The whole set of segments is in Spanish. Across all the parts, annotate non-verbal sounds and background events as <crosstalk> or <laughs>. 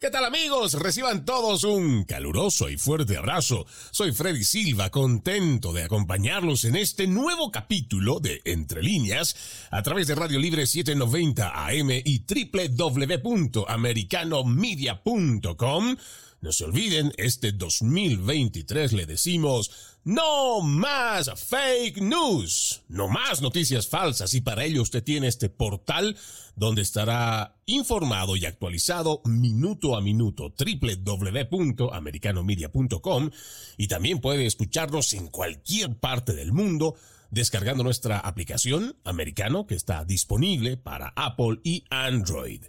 ¿Qué tal amigos? Reciban todos un caluroso y fuerte abrazo. Soy Freddy Silva, contento de acompañarlos en este nuevo capítulo de Entre líneas a través de Radio Libre 790 AM y www.americanomedia.com. No se olviden, este 2023 le decimos no más fake news, no más noticias falsas y para ello usted tiene este portal donde estará informado y actualizado minuto a minuto www.americanomedia.com y también puede escucharnos en cualquier parte del mundo descargando nuestra aplicación americano que está disponible para Apple y Android.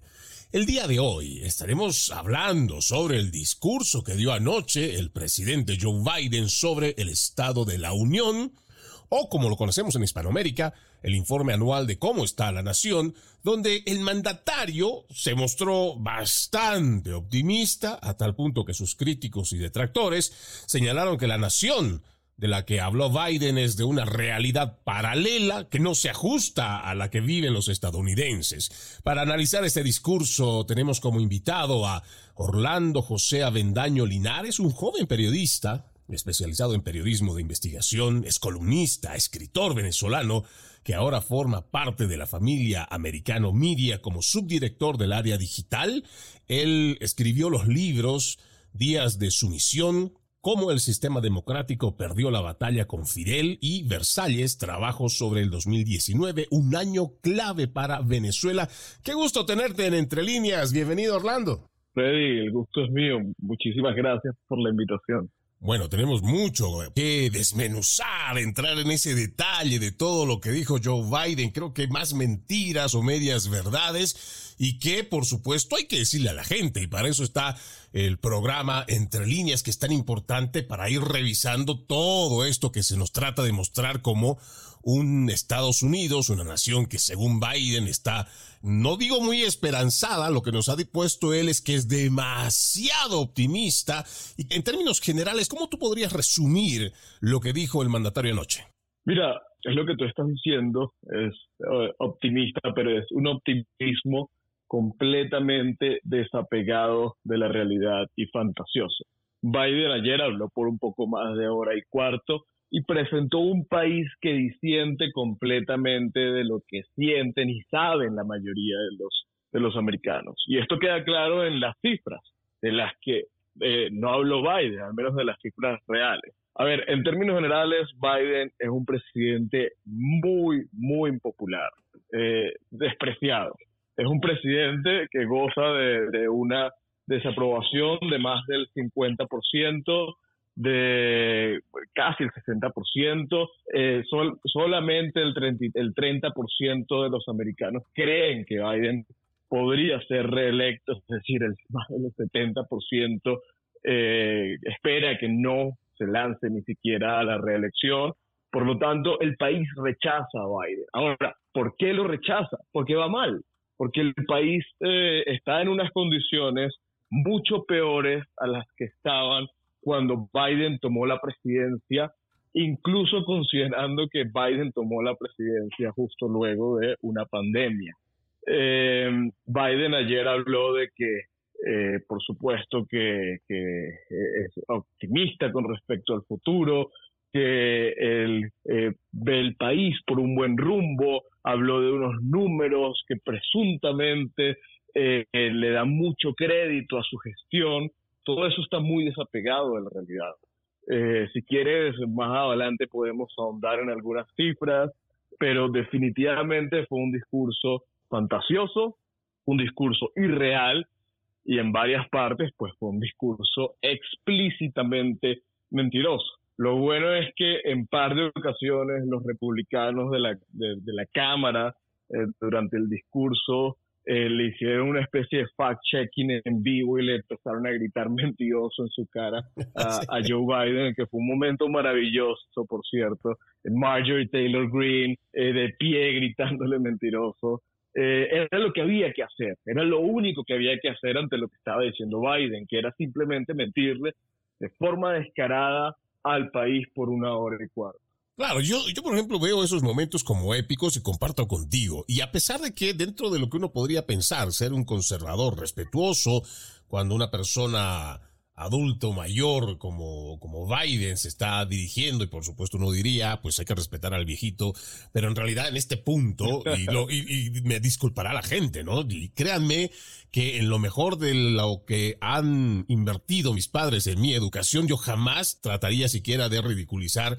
El día de hoy estaremos hablando sobre el discurso que dio anoche el presidente Joe Biden sobre el estado de la Unión, o como lo conocemos en Hispanoamérica, el informe anual de cómo está la nación, donde el mandatario se mostró bastante optimista a tal punto que sus críticos y detractores señalaron que la nación de la que habló Biden es de una realidad paralela que no se ajusta a la que viven los estadounidenses. Para analizar este discurso tenemos como invitado a Orlando José Avendaño Linares, un joven periodista especializado en periodismo de investigación, es columnista, escritor venezolano, que ahora forma parte de la familia americano Media como subdirector del área digital. Él escribió los libros Días de Sumisión, cómo el sistema democrático perdió la batalla con Fidel y Versalles, trabajo sobre el 2019, un año clave para Venezuela. Qué gusto tenerte en Entre Líneas. Bienvenido, Orlando. Freddy, el gusto es mío. Muchísimas gracias por la invitación. Bueno, tenemos mucho que desmenuzar, entrar en ese detalle de todo lo que dijo Joe Biden. Creo que más mentiras o medias verdades y que, por supuesto, hay que decirle a la gente. Y para eso está el programa Entre Líneas, que es tan importante para ir revisando todo esto que se nos trata de mostrar como un Estados Unidos, una nación que según Biden está, no digo muy esperanzada, lo que nos ha puesto él es que es demasiado optimista. Y en términos generales, ¿cómo tú podrías resumir lo que dijo el mandatario anoche? Mira, es lo que tú estás diciendo, es eh, optimista, pero es un optimismo completamente desapegado de la realidad y fantasioso. Biden ayer habló por un poco más de hora y cuarto y presentó un país que disiente completamente de lo que sienten y saben la mayoría de los, de los americanos. Y esto queda claro en las cifras de las que eh, no habló Biden, al menos de las cifras reales. A ver, en términos generales, Biden es un presidente muy, muy impopular, eh, despreciado. Es un presidente que goza de, una desaprobación de más del 50%, de casi el 60%, eh, solamente el 30%, el 30 de los americanos creen que Biden podría ser reelecto, es decir, el, más del 70% eh, espera que no se lance ni siquiera a la reelección. Por lo tanto, el país rechaza a Biden. Ahora, ¿por qué lo rechaza? Porque va mal, porque el país eh, está en unas condiciones mucho peores a las que estaban cuando Biden tomó la presidencia, incluso considerando que Biden tomó la presidencia justo luego de una pandemia. Eh, Biden ayer habló de que, eh, por supuesto, que, es optimista con respecto al futuro, que él eh, ve el país por un buen rumbo, habló de unos números que presuntamente le dan mucho crédito a su gestión, todo eso está muy desapegado de la realidad. Eh, si quieres, más adelante podemos ahondar en algunas cifras, pero definitivamente fue un discurso fantasioso, un discurso irreal y en varias partes pues fue un discurso explícitamente mentiroso. Lo bueno es que en par de ocasiones los republicanos de la, de, la Cámara eh, durante el discurso eh, le hicieron una especie de fact-checking en vivo y le empezaron a gritar <laughs> mentiroso en su cara <laughs> a, Joe Biden, que fue un momento maravilloso, por cierto. Marjorie Taylor Greene eh, de pie <laughs> gritándole mentiroso. Eh, era lo que había que hacer, era lo único que había que hacer ante lo que estaba diciendo Biden, que era simplemente mentirle de forma descarada al país por una hora y cuarto. Claro, yo, yo por ejemplo veo esos momentos como épicos y comparto contigo. Y a pesar de que dentro de lo que uno podría pensar ser un conservador respetuoso, cuando una persona adulto mayor como, como Biden se está dirigiendo y por supuesto uno diría pues hay que respetar al viejito pero en realidad en este punto y, y, me disculpará la gente no y créanme que en lo mejor de lo que han invertido mis padres en mi educación yo jamás trataría siquiera de ridiculizar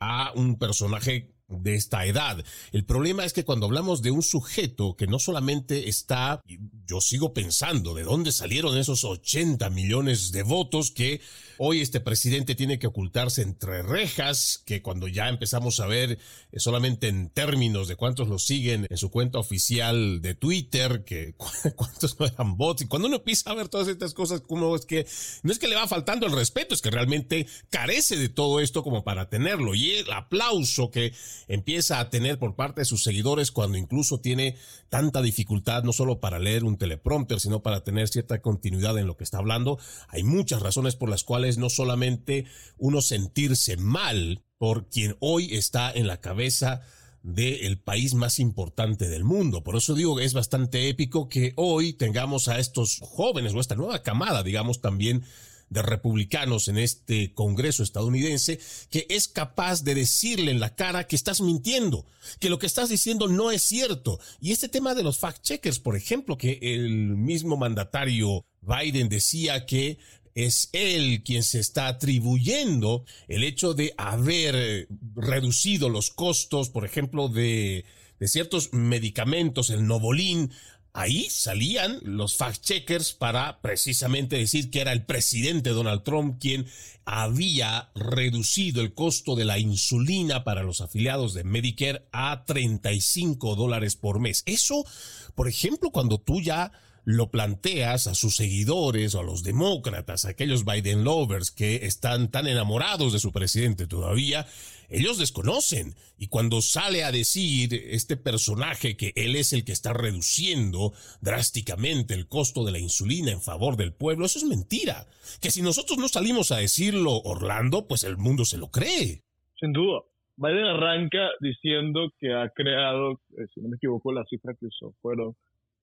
a un personaje de esta edad. El problema es que cuando hablamos de un sujeto que no solamente está, yo sigo pensando, ¿de dónde salieron esos 80 millones de votos que hoy este presidente tiene que ocultarse entre rejas, que cuando ya empezamos a ver eh, solamente en términos de cuántos lo siguen en su cuenta oficial de Twitter, que <laughs> cuántos no eran bots, y cuando uno empieza a ver todas estas cosas, como es que no es que le va faltando el respeto, es que realmente carece de todo esto como para tenerlo, y el aplauso que empieza a tener por parte de sus seguidores cuando incluso tiene tanta dificultad no solo para leer un teleprompter, sino para tener cierta continuidad en lo que está hablando. Hay muchas razones por las cuales no solamente uno sentirse mal por quien hoy está en la cabeza del país más importante del mundo. Por eso digo que es bastante épico que hoy tengamos a estos jóvenes o esta nueva camada, digamos, también de republicanos en este Congreso estadounidense que es capaz de decirle en la cara que estás mintiendo, que lo que estás diciendo no es cierto. Y este tema de los fact-checkers, por ejemplo, que el mismo mandatario Biden decía que es él quien se está atribuyendo el hecho de haber reducido los costos, por ejemplo, de, de ciertos medicamentos, el Novolín, ahí salían los fact-checkers para precisamente decir que era el presidente Donald Trump quien había reducido el costo de la insulina para los afiliados de Medicare a 35 dólares por mes. Eso, por ejemplo, cuando tú ya lo planteas a sus seguidores o a los demócratas, a aquellos Biden lovers que están tan enamorados de su presidente todavía, ellos desconocen. Y cuando sale a decir este personaje que él es el que está reduciendo drásticamente el costo de la insulina en favor del pueblo, eso es mentira. Que si nosotros no salimos a decirlo, Orlando, pues el mundo se lo cree. Sin duda. Biden arranca diciendo que ha creado, eh, si no me equivoco, la cifra que usó fueron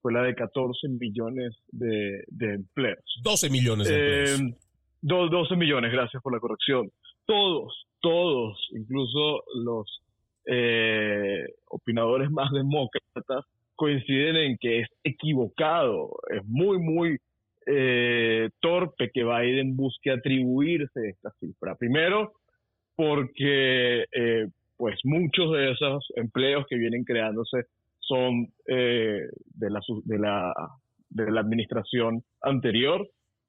fue la de 14 millones de, empleos. 12 millones de empleos. 12 eh, millones, gracias por la corrección. Todos, todos, incluso los eh, opinadores más demócratas, coinciden en que es equivocado, es muy, muy eh, torpe que Biden busque atribuirse esta cifra. Primero, porque pues muchos de esos empleos que vienen creándose son eh, de, la, de, la, de la administración anterior,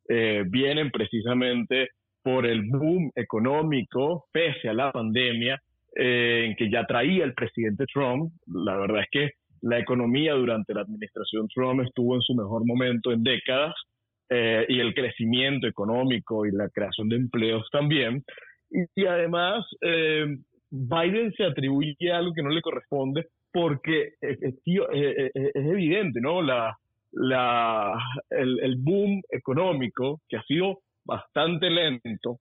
eh, vienen precisamente por el boom económico, pese a la pandemia, eh, en que ya traía el presidente Trump. La verdad es que la economía durante la administración Trump estuvo en su mejor momento en décadas y el crecimiento económico y la creación de empleos también. Y, y además, Biden se atribuye algo que no le corresponde porque eh, eh, eh, es evidente, ¿no? La, el, boom económico, que ha sido bastante lento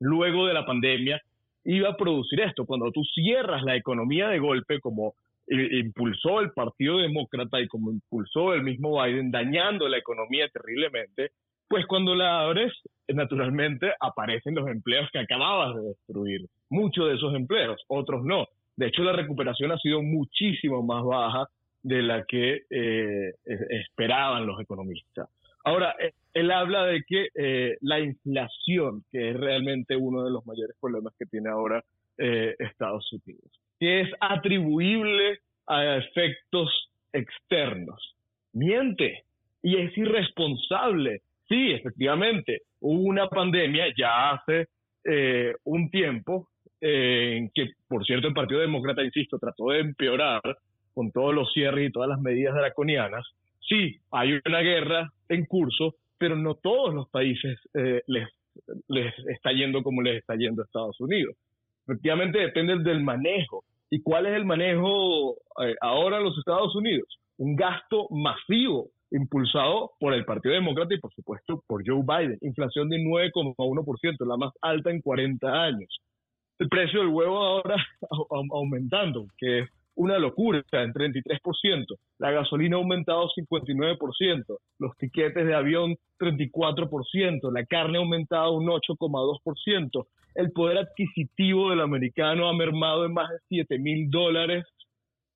luego de la pandemia, iba a producir esto. Cuando tú cierras la economía de golpe, como impulsó el Partido Demócrata y como impulsó el mismo Biden, dañando la economía terriblemente, pues cuando la abres, naturalmente aparecen los empleos que acababas de destruir. Muchos de esos empleos, otros no. De hecho, la recuperación ha sido muchísimo más baja de la que eh, esperaban los economistas. Ahora, eh, él habla de que eh, la inflación, que es realmente uno de los mayores problemas que tiene ahora Estados Unidos, que es atribuible a efectos externos. Miente y es irresponsable. Sí, efectivamente, hubo una pandemia ya hace un tiempo en que, por cierto, el Partido Demócrata, insisto, trató de empeorar con todos los cierres y todas las medidas draconianas. Sí, hay una guerra en curso, pero no todos los países eh, les, les está yendo como les está yendo a Estados Unidos. Efectivamente depende del manejo. ¿Y cuál es el manejo eh, ahora en los Estados Unidos? Un gasto masivo impulsado por el Partido Demócrata y por supuesto por Joe Biden. Inflación de 9,1%, la más alta en 40 años el precio del huevo ahora <laughs> aumentando, que es una locura, en 33%. La gasolina ha aumentado 59%, los tiquetes de avión 34%, la carne ha aumentado un 8,2%, el poder adquisitivo del americano ha mermado en más de 7 mil dólares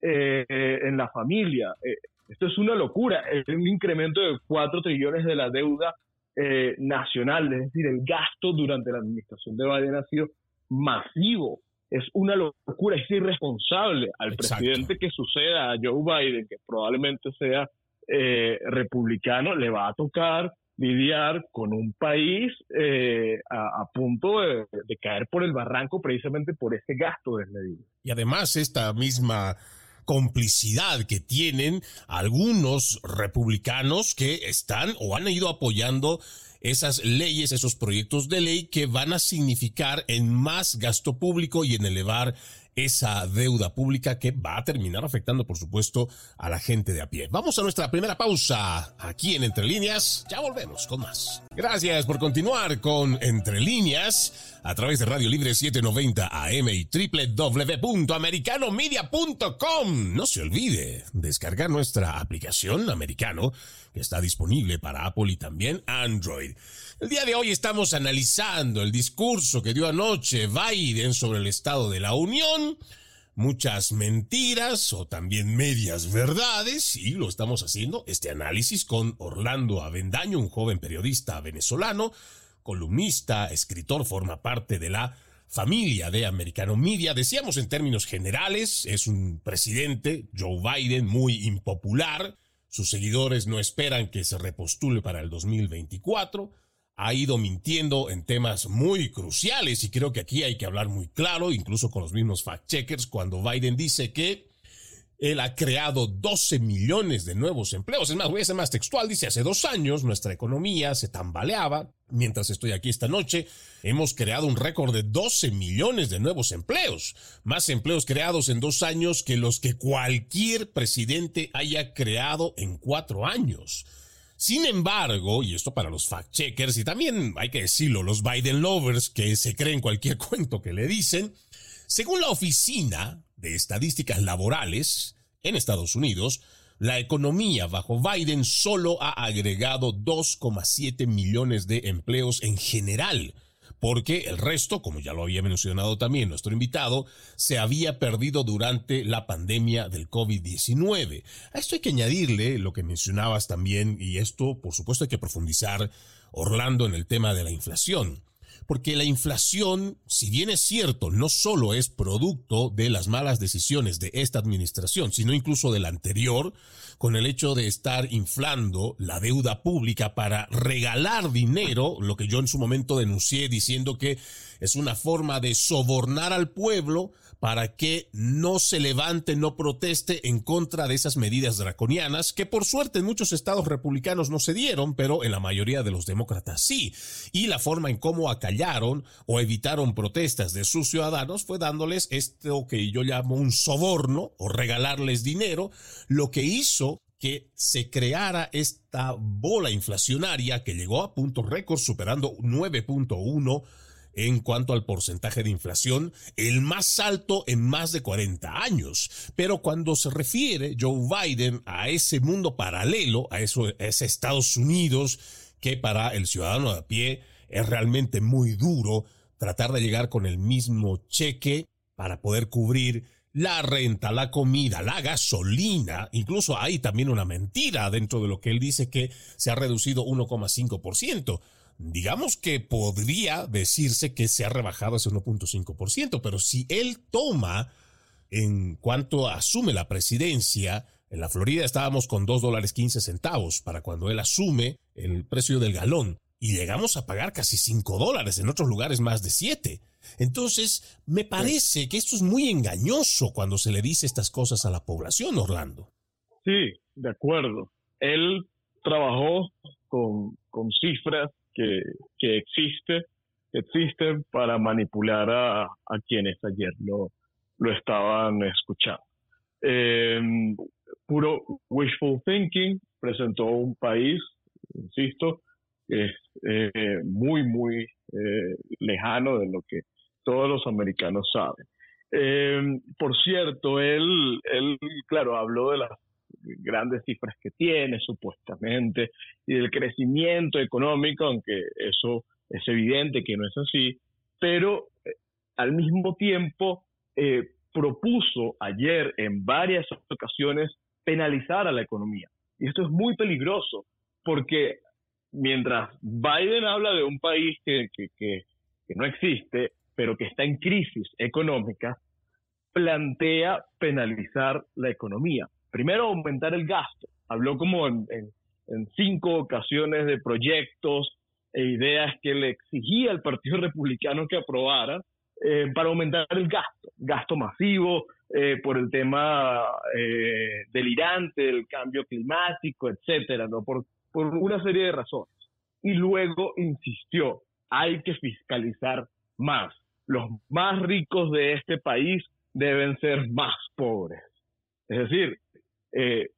eh, en la familia. Eh, esto es una locura, es un incremento de 4 trillones de la deuda eh, nacional, es decir, el gasto durante la administración de Biden ha sido masivo es una locura, es irresponsable al presidente que suceda a Joe Biden, que probablemente sea eh, republicano, le va a tocar lidiar con un país eh, a, punto de, de, caer por el barranco precisamente por ese gasto desmedido. Y además esta misma complicidad que tienen algunos republicanos que están o han ido apoyando esas leyes, esos proyectos de ley que van a significar en más gasto público y en elevar esa deuda pública que va a terminar afectando, por supuesto, a la gente de a pie. Vamos a nuestra primera pausa aquí en Entre Líneas. Ya volvemos con más. Gracias por continuar con Entre Líneas a través de Radio Libre 790 AM y www.americanomedia.com. No se olvide descargar nuestra aplicación americano que está disponible para Apple y también Android. El día de hoy estamos analizando el discurso que dio anoche Biden sobre el Estado de la Unión, muchas mentiras o también medias verdades, y lo estamos haciendo este análisis con Orlando Avendaño, un joven periodista venezolano, columnista, escritor, forma parte de la familia de Americano Media. Decíamos en términos generales, es un presidente, Joe Biden, muy impopular. Sus seguidores no esperan que se repostule para el 2024 ha ido mintiendo en temas muy cruciales y creo que aquí hay que hablar muy claro, incluso con los mismos fact-checkers, cuando Biden dice que él ha creado 12 millones de nuevos empleos. Es más, voy a ser más textual. Dice, hace dos años nuestra economía se tambaleaba. Mientras estoy aquí esta noche, hemos creado un récord de 12 millones de nuevos empleos. Más empleos creados en dos años que los que cualquier presidente haya creado en cuatro años. Sin embargo, y esto para los fact-checkers y también hay que decirlo, los Biden lovers que se creen cualquier <laughs> cuento que le dicen, según la Oficina de Estadísticas Laborales en Estados Unidos, la economía bajo Biden solo ha agregado 2,7 millones de empleos en general porque el resto, como ya lo había mencionado también nuestro invitado, se había perdido durante la pandemia del COVID-19. A esto hay que añadirle lo que mencionabas también, y esto por supuesto hay que profundizar, Orlando, en el tema de la inflación porque la inflación, si bien es cierto, no solo es producto de las malas decisiones de esta administración, sino incluso de la anterior, con el hecho de estar inflando la deuda pública para regalar dinero, lo que yo en su momento denuncié diciendo que es una forma de sobornar al pueblo para que no se levante, no proteste en contra de esas medidas draconianas, que por suerte en muchos estados republicanos no se dieron, pero en la mayoría de los demócratas sí. Y la forma en cómo acallaron o evitaron protestas de sus ciudadanos fue dándoles esto que yo llamo un soborno o regalarles dinero, lo que hizo que se creara esta bola inflacionaria que llegó a punto récord superando 9.1 en cuanto al porcentaje de inflación, el más alto en más de 40 años. Pero cuando se refiere Joe Biden a ese mundo paralelo, a, eso, ese Estados Unidos, que para el ciudadano de a pie es realmente muy duro tratar de llegar con el mismo cheque para poder cubrir la renta, la comida, la gasolina, incluso hay también una mentira dentro de lo que él dice que se ha reducido 1,5% digamos que podría decirse que se ha rebajado ese 1.5%, pero si él toma en cuanto asume la presidencia, en la Florida estábamos con 2 dólares 15 centavos para cuando él asume el precio del galón y llegamos a pagar casi 5 dólares, en otros lugares más de 7. Entonces, me parece que esto es muy engañoso cuando se le dice estas cosas a la población, Orlando. Sí, de acuerdo. Él trabajó con, con cifras que, que existe, existen para manipular a, quienes ayer lo, lo estaban escuchando. Eh, puro wishful thinking presentó un país, insisto, que es eh, muy, muy eh, lejano de lo que todos los americanos saben. Eh, por cierto, él, él, claro, habló de las grandes cifras que tiene, supuestamente, y del crecimiento económico, aunque eso es evidente que no es así, pero eh, al mismo tiempo eh, propuso ayer en varias ocasiones penalizar a la economía. Y esto es muy peligroso, porque mientras Biden habla de un país que, que, no existe, pero que está en crisis económica, plantea penalizar la economía. Primero, aumentar el gasto. Habló como en, cinco ocasiones de proyectos e ideas que le exigía al Partido Republicano que aprobara eh, para aumentar el gasto, gasto masivo eh, por el tema eh, delirante del cambio climático, etcétera, por una serie de razones. Y luego insistió, hay que fiscalizar más. Los más ricos de este país deben ser más pobres. Es decir,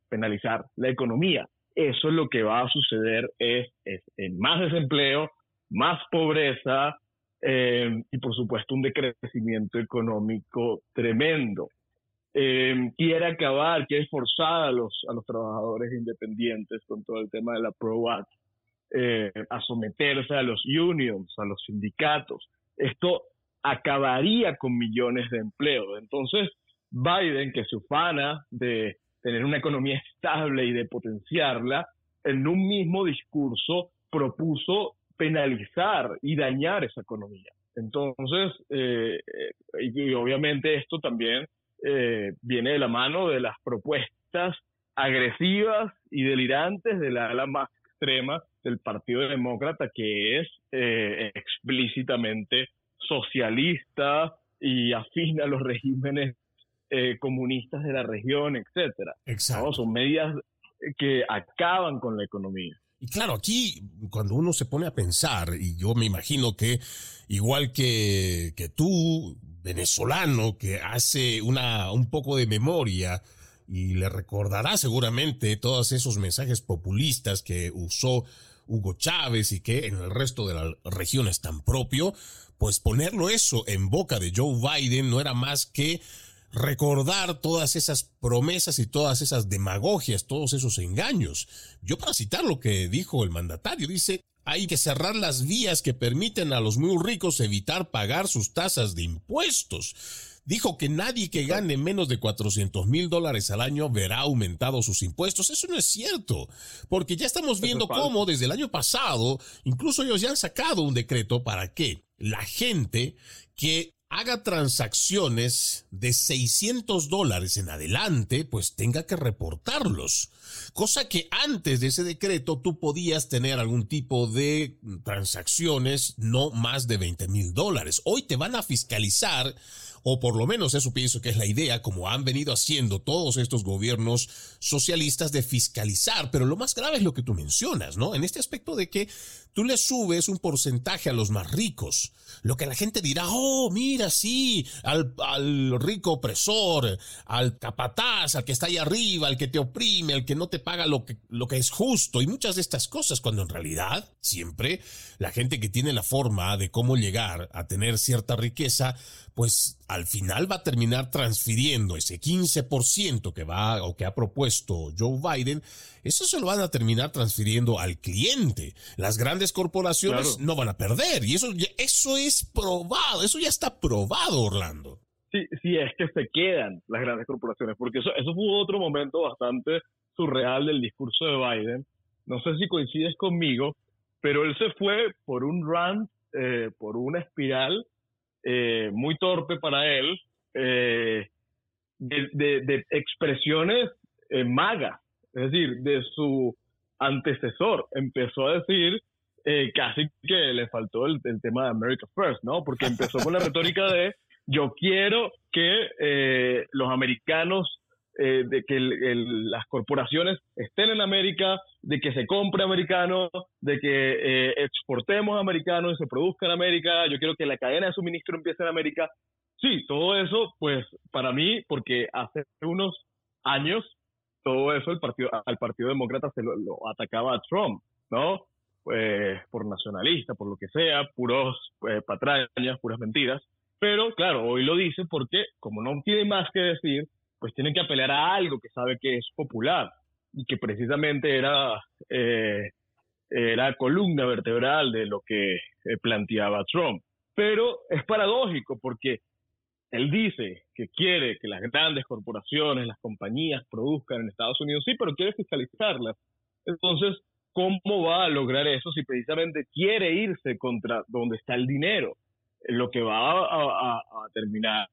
penalizar la economía eso es lo que va a suceder es, más desempleo, más pobreza eh, y por supuesto un decrecimiento económico tremendo. Eh, quiere acabar, quiere forzar a los, a los trabajadores independientes con todo el tema de la Pro Act eh, a someterse a los unions, a los sindicatos. Esto acabaría con millones de empleos. Entonces, Biden, que se ufana de tener una economía estable y de potenciarla, en un mismo discurso propuso penalizar y dañar esa economía. Entonces, eh, y, obviamente esto también eh, viene de la mano de las propuestas agresivas y delirantes de la ala más extrema del Partido Demócrata, que es eh, explícitamente socialista y afín a los regímenes eh, comunistas de la región, etcétera. Exacto. Son medidas que acaban con la economía. Y claro, aquí cuando uno se pone a pensar, y yo me imagino que igual que, que tú, venezolano, que hace una, un poco de memoria y le recordará seguramente todos esos mensajes populistas que usó Hugo Chávez y que en el resto de la región es tan propio, pues ponerlo eso en boca de Joe Biden no era más que recordar todas esas promesas y todas esas demagogias, todos esos engaños. Yo para citar lo que dijo el mandatario, dice, hay que cerrar las vías que permiten a los muy ricos evitar pagar sus tasas de impuestos. Dijo que nadie que gane menos de 400 mil dólares al año verá aumentado sus impuestos. Eso no es cierto, porque ya estamos viendo cómo desde el año pasado, incluso ellos ya han sacado un decreto para que la gente que haga transacciones de 600 dólares en adelante, pues tenga que reportarlos. Cosa que antes de ese decreto tú podías tener algún tipo de transacciones no más de 20 mil dólares. Hoy te van a fiscalizar o por lo menos eso pienso que es la idea, como han venido haciendo todos estos gobiernos socialistas de fiscalizar, pero lo más grave es lo que tú mencionas, ¿no? En este aspecto de que tú le subes un porcentaje a los más ricos, lo que la gente dirá, oh, mira, sí, al, al rico opresor, al capataz, al que está ahí arriba, al que te oprime, al que no te paga lo que, lo que es justo y muchas de estas cosas, cuando en realidad siempre la gente que tiene la forma de cómo llegar a tener cierta riqueza, pues al final va a terminar transfiriendo ese 15% que va o que ha propuesto Joe Biden, eso se lo van a terminar transfiriendo al cliente. Las grandes corporaciones no van a perder y eso, eso es probado, eso ya está probado, Orlando. Sí, sí, es que se quedan las grandes corporaciones, porque eso, eso fue otro momento bastante surreal del discurso de Biden. No sé si coincides conmigo, pero él se fue por un rant, eh, por una espiral eh, muy torpe para él, eh, de, expresiones eh, magas, es decir, de su antecesor. Empezó a decir casi que le faltó el, tema de America First, ¿no? Porque empezó con la <laughs> retórica de yo quiero que los americanos eh, de que las corporaciones estén en América, de que se compre americano, de que eh, exportemos americano y se produzca en América. Yo quiero que la cadena de suministro empiece en América. Sí, todo eso, pues para mí, porque hace unos años todo eso el partido, al Partido Demócrata se lo, atacaba a Trump, ¿no? Pues por nacionalista, por lo que sea, puros eh, patrañas, puras mentiras. Pero claro, hoy lo dice porque como no tiene más que decir, pues tiene que apelar a algo que sabe que es popular y que precisamente era, eh, era columna vertebral de lo que eh, planteaba Trump. Pero es paradójico porque él dice que quiere que las grandes corporaciones, las compañías produzcan en Estados Unidos, sí, pero quiere fiscalizarlas. Entonces, ¿cómo va a lograr eso si precisamente quiere irse contra donde está el dinero? Lo que va a, terminar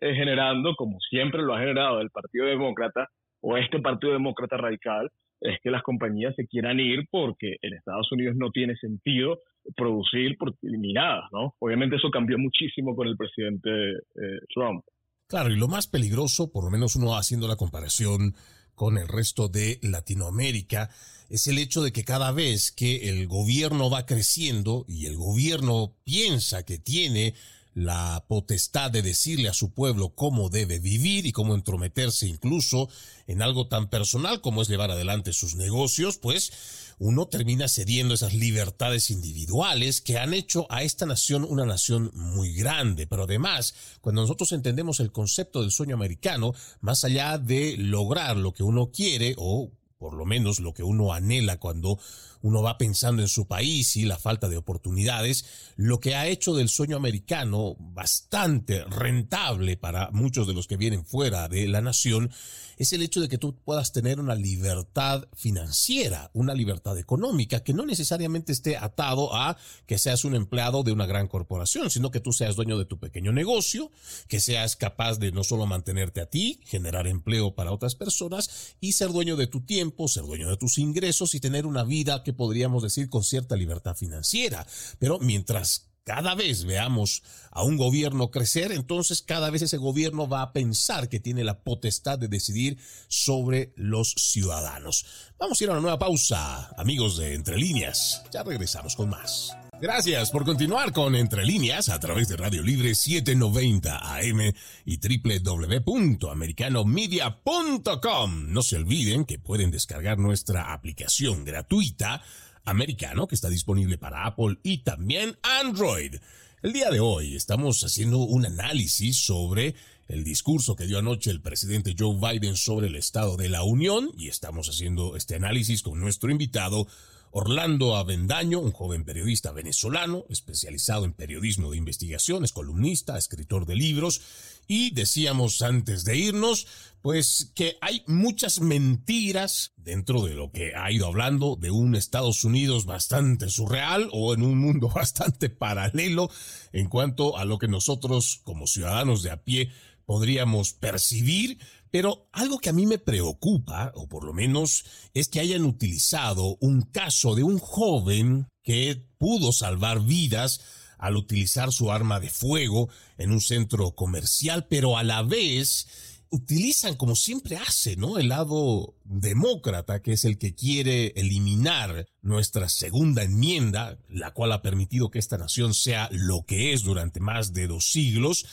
generando, como siempre lo ha generado el Partido Demócrata o este Partido Demócrata Radical, es que las compañías se quieran ir porque en Estados Unidos no tiene sentido producir por eliminadas, ¿no? Obviamente eso cambió muchísimo con el presidente eh, Trump. Claro, y lo más peligroso, por lo menos uno haciendo la comparación con el resto de Latinoamérica, es el hecho de que cada vez que el gobierno va creciendo y el gobierno piensa que tiene la potestad de decirle a su pueblo cómo debe vivir y cómo entrometerse incluso en algo tan personal como es llevar adelante sus negocios, pues uno termina cediendo esas libertades individuales que han hecho a esta nación una nación muy grande. Pero además, cuando nosotros entendemos el concepto del sueño americano, más allá de lograr lo que uno quiere o por lo menos lo que uno anhela cuando uno va pensando en su país y la falta de oportunidades, lo que ha hecho del sueño americano bastante rentable para muchos de los que vienen fuera de la nación es el hecho de que tú puedas tener una libertad financiera, una libertad económica, que no necesariamente esté atado a que seas un empleado de una gran corporación, sino que tú seas dueño de tu pequeño negocio, que seas capaz de no solo mantenerte a ti, generar empleo para otras personas y ser dueño de tu tiempo, ser dueño de tus ingresos y tener una vida que podríamos decir con cierta libertad financiera. Pero mientras cada vez veamos a un gobierno crecer, entonces cada vez ese gobierno va a pensar que tiene la potestad de decidir sobre los ciudadanos. Vamos a ir a una nueva pausa, amigos de Entre Líneas. Ya regresamos con más. Gracias por continuar con Entre Líneas a través de Radio Libre 790 AM y www.americanomedia.com. No se olviden que pueden descargar nuestra aplicación gratuita americano que está disponible para Apple y también Android. El día de hoy estamos haciendo un análisis sobre el discurso que dio anoche el presidente Joe Biden sobre el Estado de la Unión y estamos haciendo este análisis con nuestro invitado Orlando Avendaño, un joven periodista venezolano especializado en periodismo de investigación, es columnista, escritor de libros y decíamos antes de irnos, pues que hay muchas mentiras dentro de lo que ha ido hablando de un Estados Unidos bastante surreal o en un mundo <laughs> bastante paralelo en cuanto a lo que nosotros como ciudadanos de a pie podríamos percibir, pero algo que a mí me preocupa, o por lo menos, es que hayan utilizado un caso de un joven que pudo salvar vidas al utilizar su arma de fuego en un centro comercial, pero a la vez utilizan como siempre hace, ¿no? El lado demócrata, que es el que quiere eliminar nuestra segunda enmienda, la cual ha permitido que esta nación sea lo que es durante más de dos siglos,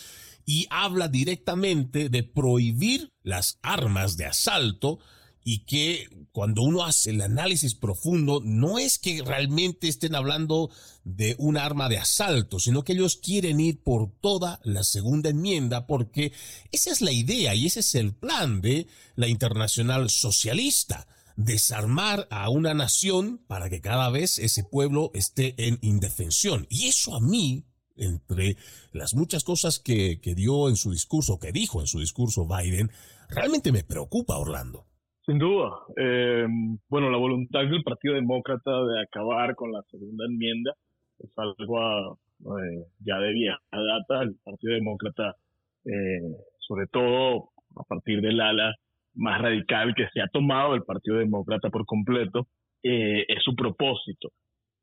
y habla directamente de prohibir las armas de asalto y que cuando uno hace el análisis profundo, no es que realmente estén hablando de un arma de asalto, sino que ellos quieren ir por toda la segunda enmienda, porque esa es la idea y ese es el plan de la internacional socialista desarmar a una nación para que cada vez ese pueblo esté en indefensión. Y eso a mí, entre las muchas cosas que, que dio en su discurso, que dijo en su discurso Biden, realmente me preocupa, Orlando. Sin duda. Eh, bueno, la voluntad del Partido Demócrata de acabar con la segunda enmienda es algo eh, ya de vieja data. El Partido Demócrata, eh, sobre todo a partir del ala más radical que se ha tomado el Partido Demócrata por completo, es su propósito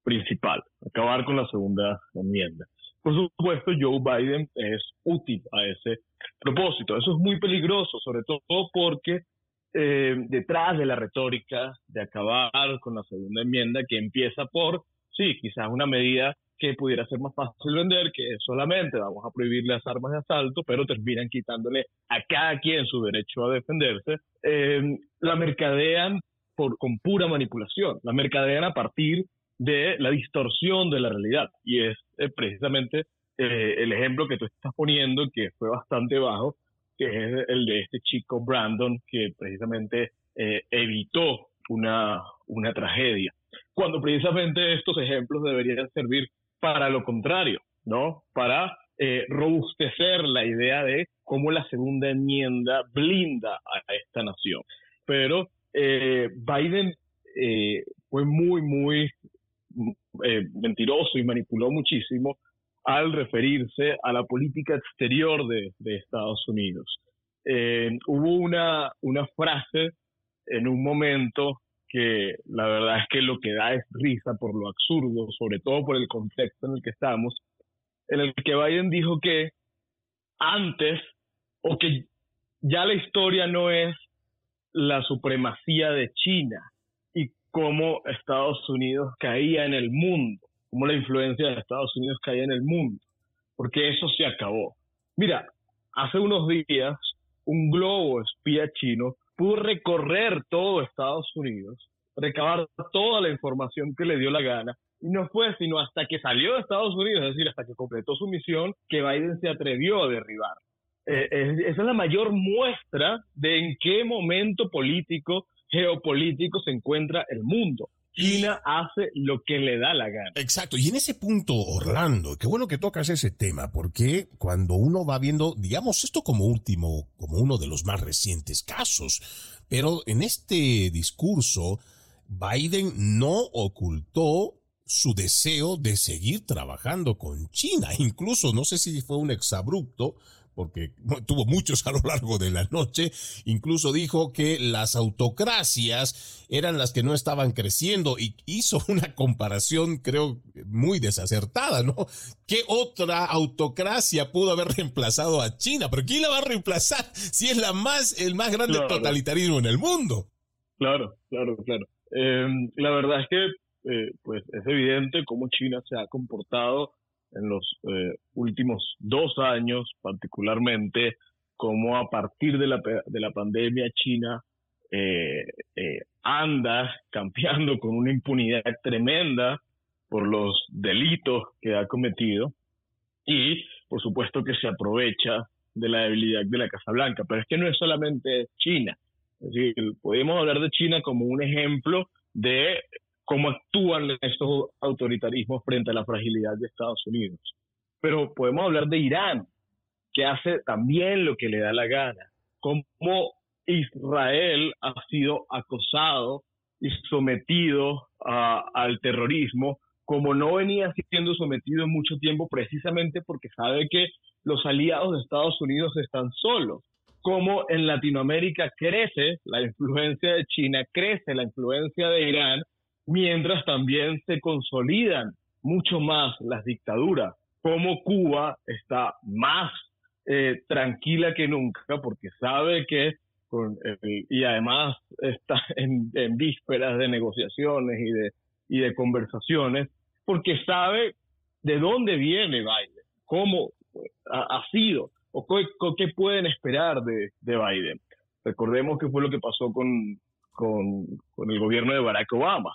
principal, acabar con la segunda enmienda. Por supuesto, Joe Biden es útil a ese propósito. Eso es muy peligroso, sobre todo porque eh, detrás de la retórica de acabar con la segunda enmienda que empieza por, sí, quizás una medida que pudiera ser más fácil vender, que solamente vamos a prohibir las armas de asalto, pero terminan quitándole a cada quien su derecho a defenderse, eh, la mercadean por, con pura manipulación, la mercadean a partir de la distorsión de la realidad. Y es eh, precisamente eh, el ejemplo que tú estás poniendo, que fue bastante bajo, que es el de este chico Brandon, que precisamente eh, evitó una, una tragedia. Cuando precisamente estos ejemplos deberían servir para lo contrario, ¿no? Para eh, robustecer la idea de cómo la segunda enmienda blinda a esta nación. Pero eh, Biden fue muy, muy mentiroso y manipuló muchísimo al referirse a la política exterior de, Estados Unidos. hubo una, una frase en un momento que la verdad es que lo que da es risa por lo absurdo, sobre todo por el contexto en el que estamos, en el que Biden dijo que antes, o que ya la historia no es la supremacía de China y cómo Estados Unidos caía en el mundo, cómo la influencia de Estados Unidos caía en el mundo, porque eso se acabó. Mira, hace unos días un globo espía chino pudo recorrer todo Estados Unidos, recabar toda la información que le dio la gana y no fue sino hasta que salió de Estados Unidos, es decir, hasta que completó su misión, que Biden se atrevió a derribar. Eh, esa es la mayor muestra de en qué momento político, geopolítico se encuentra el mundo. China hace lo que le da la gana. Exacto. Y en ese punto, Orlando, qué bueno que tocas ese tema, porque cuando uno va viendo, digamos, esto como último, como uno de los más recientes casos, pero en este discurso, Biden no ocultó su deseo de seguir trabajando con China. Incluso, no sé si fue un exabrupto, porque tuvo muchos a lo largo de la noche, incluso dijo que las autocracias eran las que no estaban creciendo y hizo <laughs> una comparación, creo, muy desacertada, ¿no? ¿Qué otra autocracia pudo haber reemplazado a China? ¿Pero quién la va a reemplazar <laughs> si es la más, el más grande totalitarismo en el mundo? Claro, claro, claro. Eh, la verdad es que eh, pues es evidente cómo China se ha comportado en los eh, últimos dos años, particularmente, cómo a partir de la, de la pandemia China eh, anda <laughs> campeando con una impunidad tremenda por los delitos que ha cometido y, por supuesto, que se aprovecha de la debilidad de la Casa Blanca. Pero es que no es solamente China. Es decir, podemos hablar de China como un ejemplo de cómo actúan estos autoritarismos frente a la fragilidad de Estados Unidos. Pero podemos hablar de Irán, que hace también lo que le da la gana, cómo Israel ha sido acosado y sometido al terrorismo, como no venía siendo sometido en mucho tiempo precisamente porque sabe que los aliados de Estados Unidos están solos. Como en Latinoamérica crece la influencia de China, crece la influencia de Irán, mientras también se consolidan mucho más las dictaduras, como Cuba está más eh, tranquila que nunca porque sabe que y además está <laughs> en, vísperas de negociaciones y de, y de conversaciones, porque sabe de dónde viene Biden, cómo ha, sido o qué, pueden esperar de, de, Biden. Recordemos que fue lo que pasó con, con, con el gobierno de Barack Obama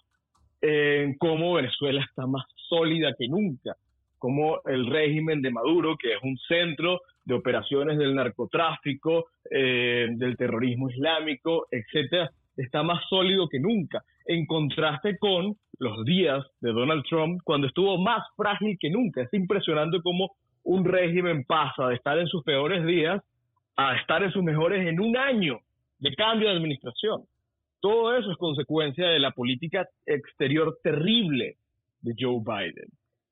en cómo Venezuela está más sólida que nunca, como el régimen de Maduro, que es un centro de operaciones del narcotráfico, eh, del terrorismo islámico, etcétera, está más sólido que nunca, en contraste con los días de Donald Trump, cuando estuvo más frágil que nunca. Es impresionante cómo un régimen pasa de estar en sus peores días a estar en sus mejores en un año de cambio de administración. Todo eso es consecuencia de la política exterior terrible de Joe Biden.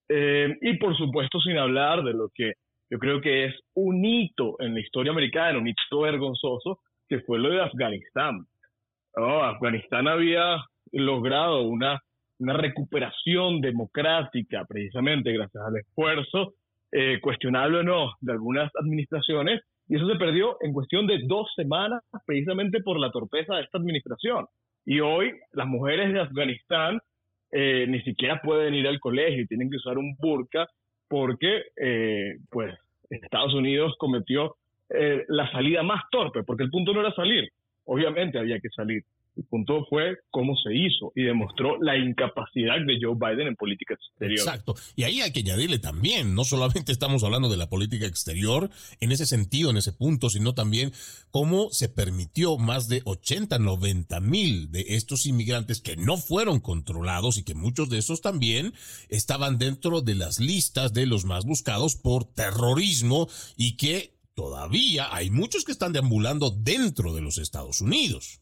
Eh, y por supuesto, sin hablar de lo que yo creo que es un hito en la historia americana, un hito vergonzoso, que fue lo de Afganistán. Afganistán había logrado una, una recuperación democrática, precisamente gracias al esfuerzo, eh, cuestionable o no, de algunas administraciones, y eso se perdió en cuestión de dos semanas, precisamente por la torpeza de esta administración. Y hoy las mujeres de Afganistán eh, ni siquiera pueden ir al colegio y tienen que usar un burka porque eh, pues Estados Unidos cometió eh, la salida más torpe, porque el punto no era salir, obviamente había que salir, El punto fue cómo se hizo y demostró la incapacidad de Joe Biden en política exterior. Exacto. Y ahí hay que añadirle también, no solamente estamos hablando de la política exterior en ese sentido, en ese punto, sino también cómo se permitió más de 80, 90 mil de estos inmigrantes que no fueron controlados y que muchos de esos también estaban dentro de las listas de los más buscados por terrorismo y que todavía hay muchos que están deambulando dentro de los Estados Unidos.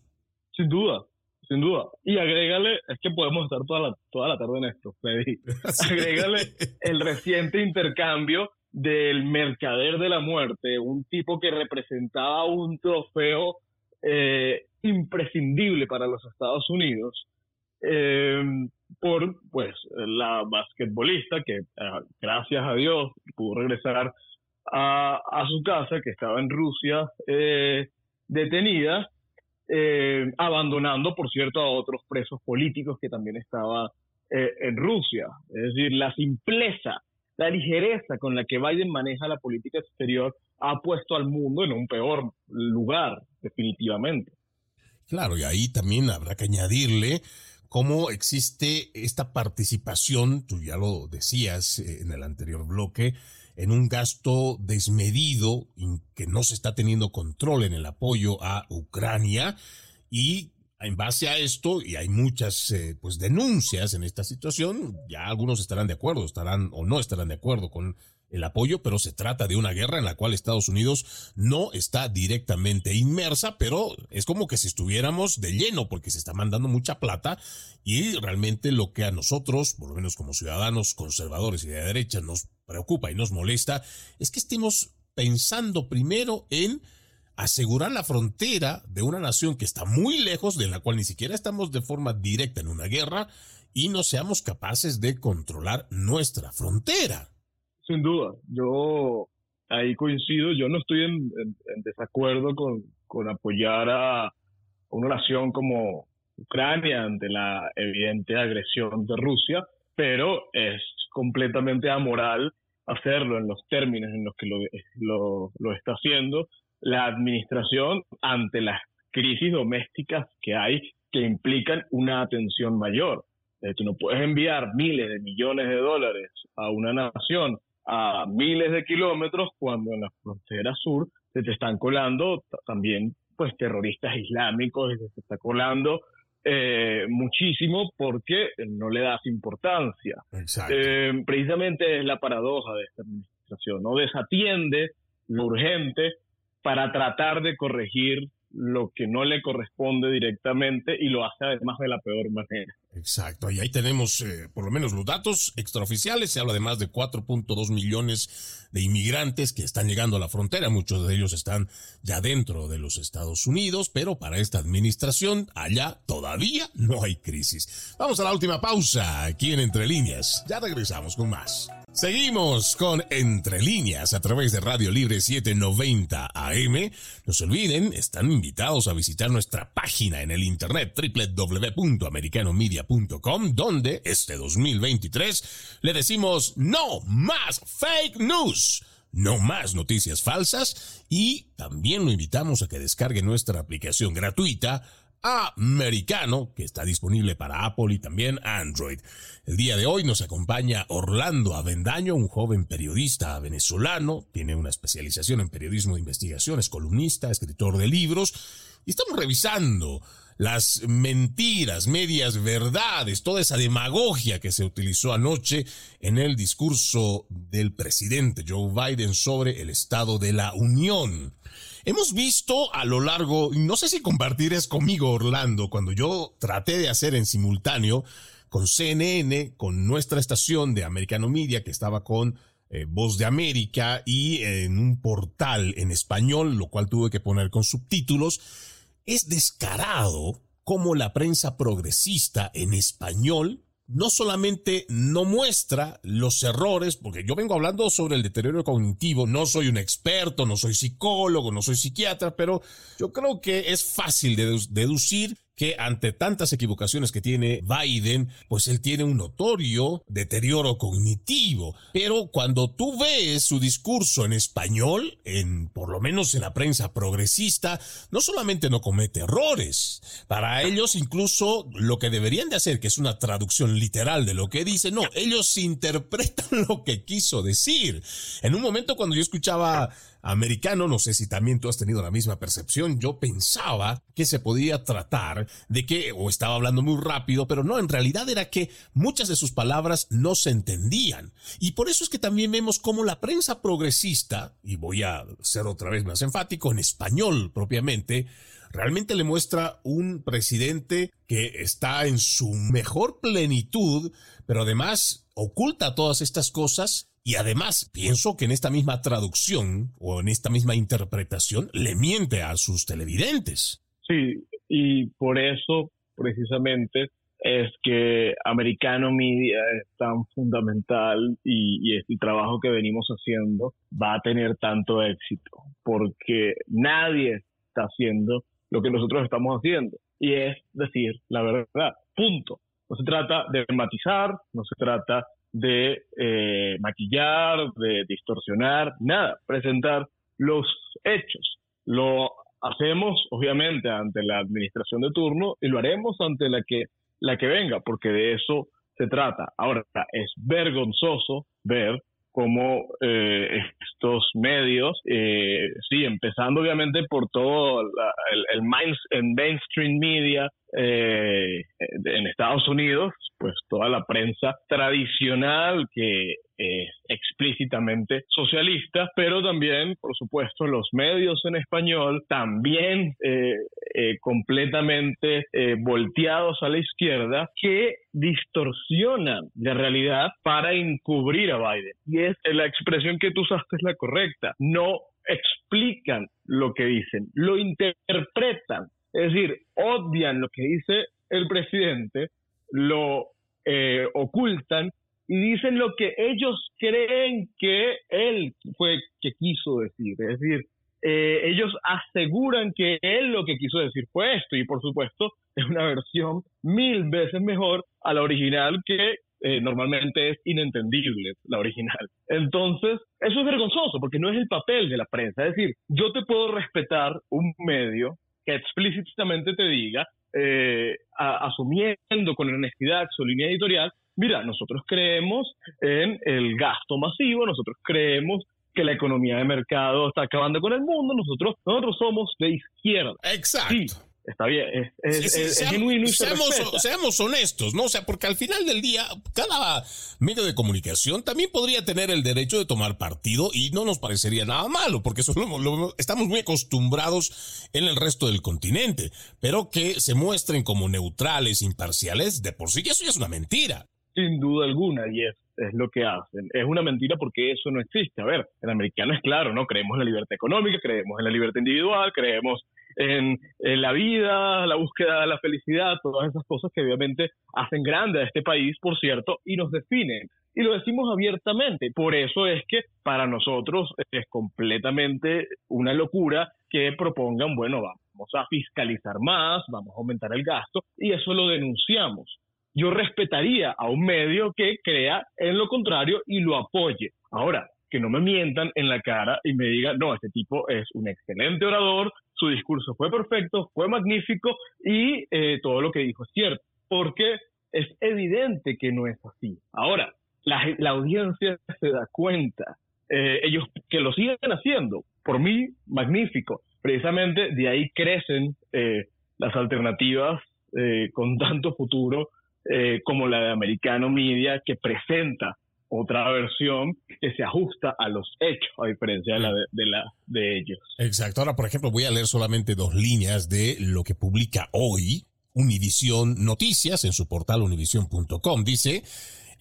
Sin duda, sin duda. Y agrégale, es que podemos estar toda la, toda la tarde en esto, Freddy. <laughs> Agrégale el reciente intercambio del mercader de la muerte, un tipo que representaba un trofeo eh, imprescindible para los Estados Unidos, eh, por pues la basquetbolista que ah, gracias a Dios pudo regresar a, a, su casa que estaba en Rusia eh, detenida eh, abandonando, por cierto, a otros presos políticos que también estaban eh, en Rusia. Es decir, la simpleza, la ligereza con la que Biden maneja la política exterior ha puesto al mundo en un peor lugar, definitivamente. Claro, y ahí también habrá que añadirle cómo existe esta participación, tú ya lo decías eh, en el anterior bloque, en un gasto desmedido que no se está teniendo control en el apoyo a Ucrania. Y en base a esto, y hay muchas eh, pues denuncias en esta situación, ya algunos estarán de acuerdo, estarán o no estarán de acuerdo con el apoyo, pero se trata de una guerra en la cual Estados Unidos no está directamente inmersa, pero es como que si estuviéramos de lleno, porque se está mandando mucha plata y realmente lo que a nosotros, por lo menos como ciudadanos conservadores y de derecha, nos preocupa y nos molesta es que estemos pensando primero en asegurar la frontera de una nación que está muy lejos, de la cual ni siquiera estamos de forma directa en una guerra, y no seamos capaces de controlar nuestra frontera. Sin duda, yo ahí coincido, yo no estoy en, desacuerdo con, con, apoyar a una nación como Ucrania ante la evidente agresión de Rusia, pero es completamente amoral hacerlo en los términos en los que lo, lo, lo está haciendo la administración ante las crisis domésticas que hay que implican una atención mayor. Eh, tú no puedes enviar miles de millones de dólares a una nación a miles de kilómetros cuando en la frontera sur se te están colando también pues terroristas islámicos se te está colando eh, muchísimo porque no le das importancia. Eh, precisamente es la paradoja de esta administración, no desatiende lo urgente para tratar de corregir lo que no le corresponde directamente y lo hace además de la peor manera. Exacto, y ahí tenemos eh, por lo menos los datos extraoficiales, se habla de más de 4.2 millones de inmigrantes que están llegando a la frontera, muchos de ellos están ya dentro de los Estados Unidos, pero para esta administración allá todavía no hay crisis. Vamos a la última pausa aquí en Entre Líneas, ya regresamos con más. Seguimos con Entre Líneas a través de Radio Libre 790 AM. No se olviden, están invitados a visitar nuestra página en el internet www.americanomedia.com, donde este 2023 le decimos no más fake news. No más noticias falsas y también lo invitamos a que descargue nuestra aplicación gratuita americano que está disponible para Apple y también Android. El día de hoy nos acompaña Orlando Avendaño, un joven periodista venezolano, tiene una especialización en periodismo de investigación, es columnista, escritor de libros y estamos revisando las mentiras, medias verdades, toda esa demagogia que se utilizó anoche en el discurso del presidente Joe Biden sobre el estado de la Unión. Hemos visto a lo largo, no sé si compartir es conmigo, Orlando, cuando yo traté de hacer en simultáneo con CNN, con nuestra estación de Americano Media, que estaba con eh, Voz de América y en un portal en español, lo cual tuve que poner con subtítulos, es descarado como la prensa progresista en español no solamente no muestra los errores, porque yo vengo hablando sobre el deterioro cognitivo, no soy un experto, no soy psicólogo, no soy psiquiatra, pero yo creo que es fácil de deducir que ante tantas equivocaciones que tiene Biden, pues él tiene un notorio deterioro cognitivo. Pero cuando tú ves su discurso en español, en por lo menos en la prensa progresista, no solamente no comete errores, para ellos incluso lo que deberían de hacer, que es una traducción literal de lo que dice, no, ellos interpretan <laughs> lo que quiso decir. En un momento cuando yo escuchaba americano, no sé si también tú has tenido la misma percepción, yo pensaba que se podía tratar de que, o estaba hablando muy rápido, pero no, en realidad era que muchas de sus palabras no se entendían. Y por eso es que también vemos cómo la prensa progresista, y voy a ser otra vez más enfático, en español propiamente, realmente le muestra un presidente que está en su mejor plenitud, pero además oculta todas estas cosas y además, pienso que en esta misma traducción o en esta misma interpretación le miente a sus televidentes. Sí, y por eso precisamente es que Americano Media es tan fundamental y, este trabajo que venimos haciendo va a tener tanto éxito, porque nadie está haciendo lo que nosotros estamos haciendo, y es decir la verdad, punto. No se trata de matizar, no se trata de eh, maquillar, de distorsionar, nada, presentar los hechos. Lo hacemos obviamente ante la administración de turno y lo haremos ante la que, la que venga, porque de eso se trata. Ahora, es vergonzoso ver cómo eh, estos medios, eh, sí, empezando obviamente por todo el, el, mainstream media en Estados Unidos, pues toda la prensa tradicional que es explícitamente socialista, pero también, por supuesto, los medios en español también eh, eh, completamente eh, volteados a la izquierda que distorsionan la realidad para encubrir a Biden. Y es la expresión que tú usaste es la correcta. No explican lo que dicen, lo interpretan. Es decir, odian lo que dice el presidente, lo eh, ocultan y dicen lo que ellos creen que él fue que quiso decir. Es decir, eh, ellos aseguran que él lo que quiso decir fue esto y por supuesto <laughs> es una versión mil veces mejor a la original que eh, normalmente es inentendible, la original. Entonces, eso es vergonzoso porque no es el papel de la prensa. Es decir, yo te puedo respetar un medio que explícitamente te diga eh, asumiendo con honestidad su línea editorial, mira, nosotros creemos en el gasto masivo, nosotros creemos que la economía de mercado está acabando con el mundo, nosotros, nosotros somos de izquierda. Exacto. Está bien, es, genuino y seamos, honestos, ¿no? O sea, porque al final del día, cada medio de comunicación también podría tener el derecho de tomar partido y no nos parecería nada malo, porque eso estamos muy acostumbrados en el resto del continente, pero que se muestren como neutrales, imparciales, de por sí, eso ya es una mentira. Sin duda alguna, y es, es lo que hacen. Es una mentira porque eso no existe. A ver, el americano es claro, ¿no? Creemos en la libertad económica, creemos en la libertad individual, creemos en, la vida, la búsqueda de la felicidad, todas esas cosas que obviamente hacen grande a este país, por cierto, y nos definen. Y lo decimos abiertamente. Por eso es que para nosotros es completamente una locura que propongan, bueno, vamos a fiscalizar más, vamos a aumentar el gasto, y eso lo denunciamos. Yo respetaría a un medio que crea en lo contrario y lo apoye. Ahora, que no me mientan en la cara y me digan, no, este tipo es un excelente orador, su discurso fue perfecto, fue magnífico y eh, todo lo que dijo es cierto, porque es evidente que no es así. Ahora, la, audiencia se da cuenta, eh, ellos que lo siguen haciendo, por mí, magnífico. Precisamente de ahí crecen eh, las alternativas con tanto futuro como la de Americano Media, que presenta otra versión que se ajusta a los hechos, a diferencia de la de, la de ellos. Exacto. Ahora, por ejemplo, voy a leer solamente dos líneas de lo que publica hoy Univision Noticias en su portal univision.com. Dice,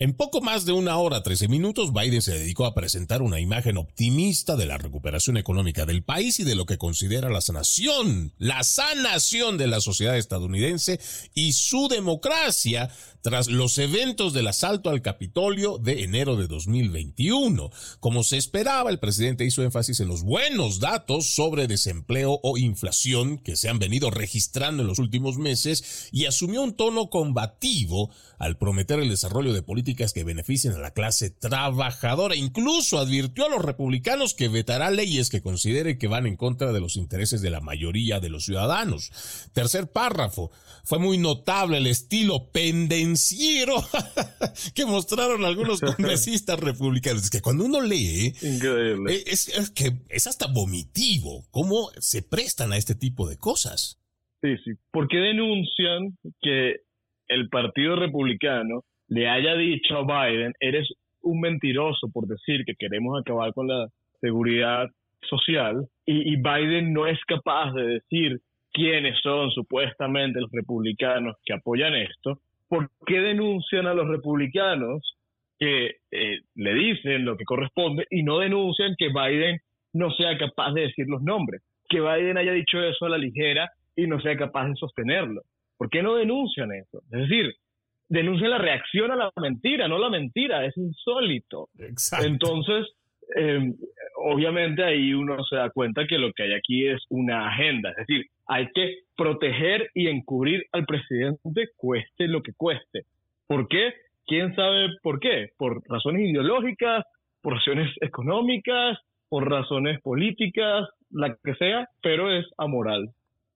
En poco más de una hora, 13 minutos, Biden se dedicó a presentar una imagen optimista de la recuperación económica del país y de lo que considera la sanación, la sanación de la sociedad estadounidense y su democracia tras los eventos del asalto al Capitolio de enero de 2021. Como se esperaba, el presidente hizo énfasis en los buenos datos sobre desempleo o inflación que se han venido registrando en los últimos meses y asumió un tono combativo al prometer el desarrollo de políticas que beneficien a la clase trabajadora. Incluso advirtió a los republicanos que vetará leyes que considere que van en contra de los intereses de la mayoría de los ciudadanos. Tercer párrafo. Fue muy notable el estilo pendenciero <laughs> que mostraron algunos <laughs> congresistas republicanos. Es que cuando uno lee, eh, Es, que es hasta vomitivo cómo se prestan a este tipo de cosas. Sí, sí. ¿Por qué denuncian que el Partido Republicano le haya dicho a Biden, eres un mentiroso por decir que queremos acabar con la seguridad social, y, Biden no es capaz de decir quiénes son supuestamente los republicanos que apoyan esto, ¿por qué denuncian a los republicanos que eh, le dicen lo que corresponde y no denuncian que Biden no sea capaz de decir los nombres? Que Biden haya dicho eso a la ligera y no sea capaz de sostenerlo. ¿Por qué no denuncian eso? Es decir, denuncian la reacción a la mentira, no la mentira, es insólito. Entonces, em, obviamente ahí uno se da cuenta que lo que hay aquí es una agenda, es decir, hay que proteger y encubrir al presidente cueste lo que cueste. ¿Por qué? ¿Quién sabe por qué? ¿Por razones ideológicas? ¿Por razones económicas? ¿Por razones políticas? La que sea, pero es amoral.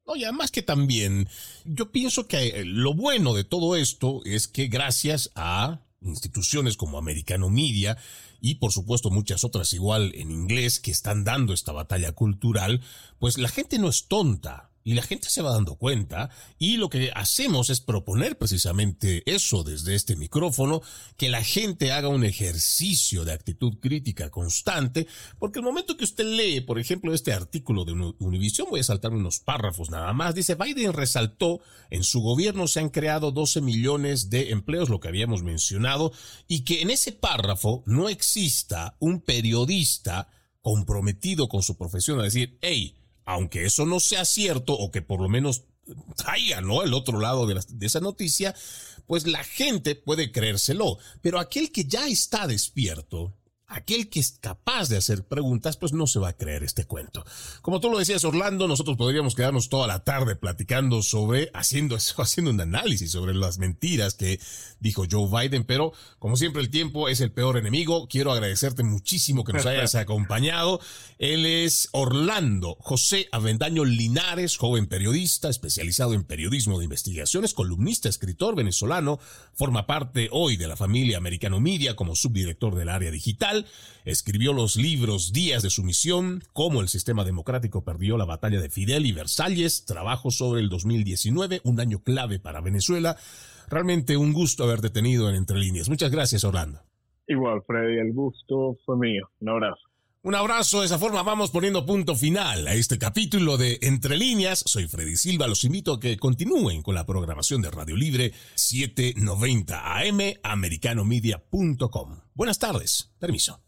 Oye, además que también, yo pienso que eh, lo bueno de todo esto es que gracias a instituciones como Americano Media y por supuesto muchas otras igual en inglés que están dando esta batalla cultural, pues la gente no es tonta y la gente se va dando cuenta y lo que hacemos es proponer precisamente eso desde este micrófono, que la gente haga un ejercicio de actitud crítica constante, porque el momento que usted lee, por ejemplo, este artículo de Univision, voy a saltar unos párrafos nada más, dice Biden resaltó, en su gobierno se han creado 12 millones de empleos, lo que habíamos mencionado, y que en ese párrafo no exista un periodista comprometido con su profesión a decir, hey, aunque eso no sea cierto o que por lo menos traiga, ¿no? El otro lado de, de esa noticia, pues la gente puede creérselo. Pero aquel que ya está despierto, aquel que es capaz de hacer preguntas, pues no se va a creer este cuento. Como tú lo decías, Orlando, nosotros podríamos quedarnos toda la tarde platicando sobre, haciendo eso, <laughs> haciendo un análisis sobre las mentiras que dijo Joe Biden, pero como siempre el tiempo es el peor enemigo. Quiero agradecerte muchísimo que nos hayas <laughs> acompañado. Él es Orlando José Avendaño Linares, joven periodista especializado en periodismo de investigaciones, columnista, escritor venezolano, forma parte hoy de la familia Americano Media como subdirector del área digital escribió los libros Días de Sumisión, Cómo el sistema democrático perdió la batalla de Fidel y Versalles, trabajo sobre el 2019, un año clave para Venezuela. Realmente un gusto haberte tenido en Entre Líneas. Muchas gracias, Orlando. Igual, Freddy, el gusto fue mío. Un abrazo. Un abrazo, de esa forma vamos poniendo punto final a este capítulo de Entre líneas. Soy Freddy Silva, los invito a que continúen con la programación de Radio Libre 790 AM americanomedia.com. Buenas tardes, permiso.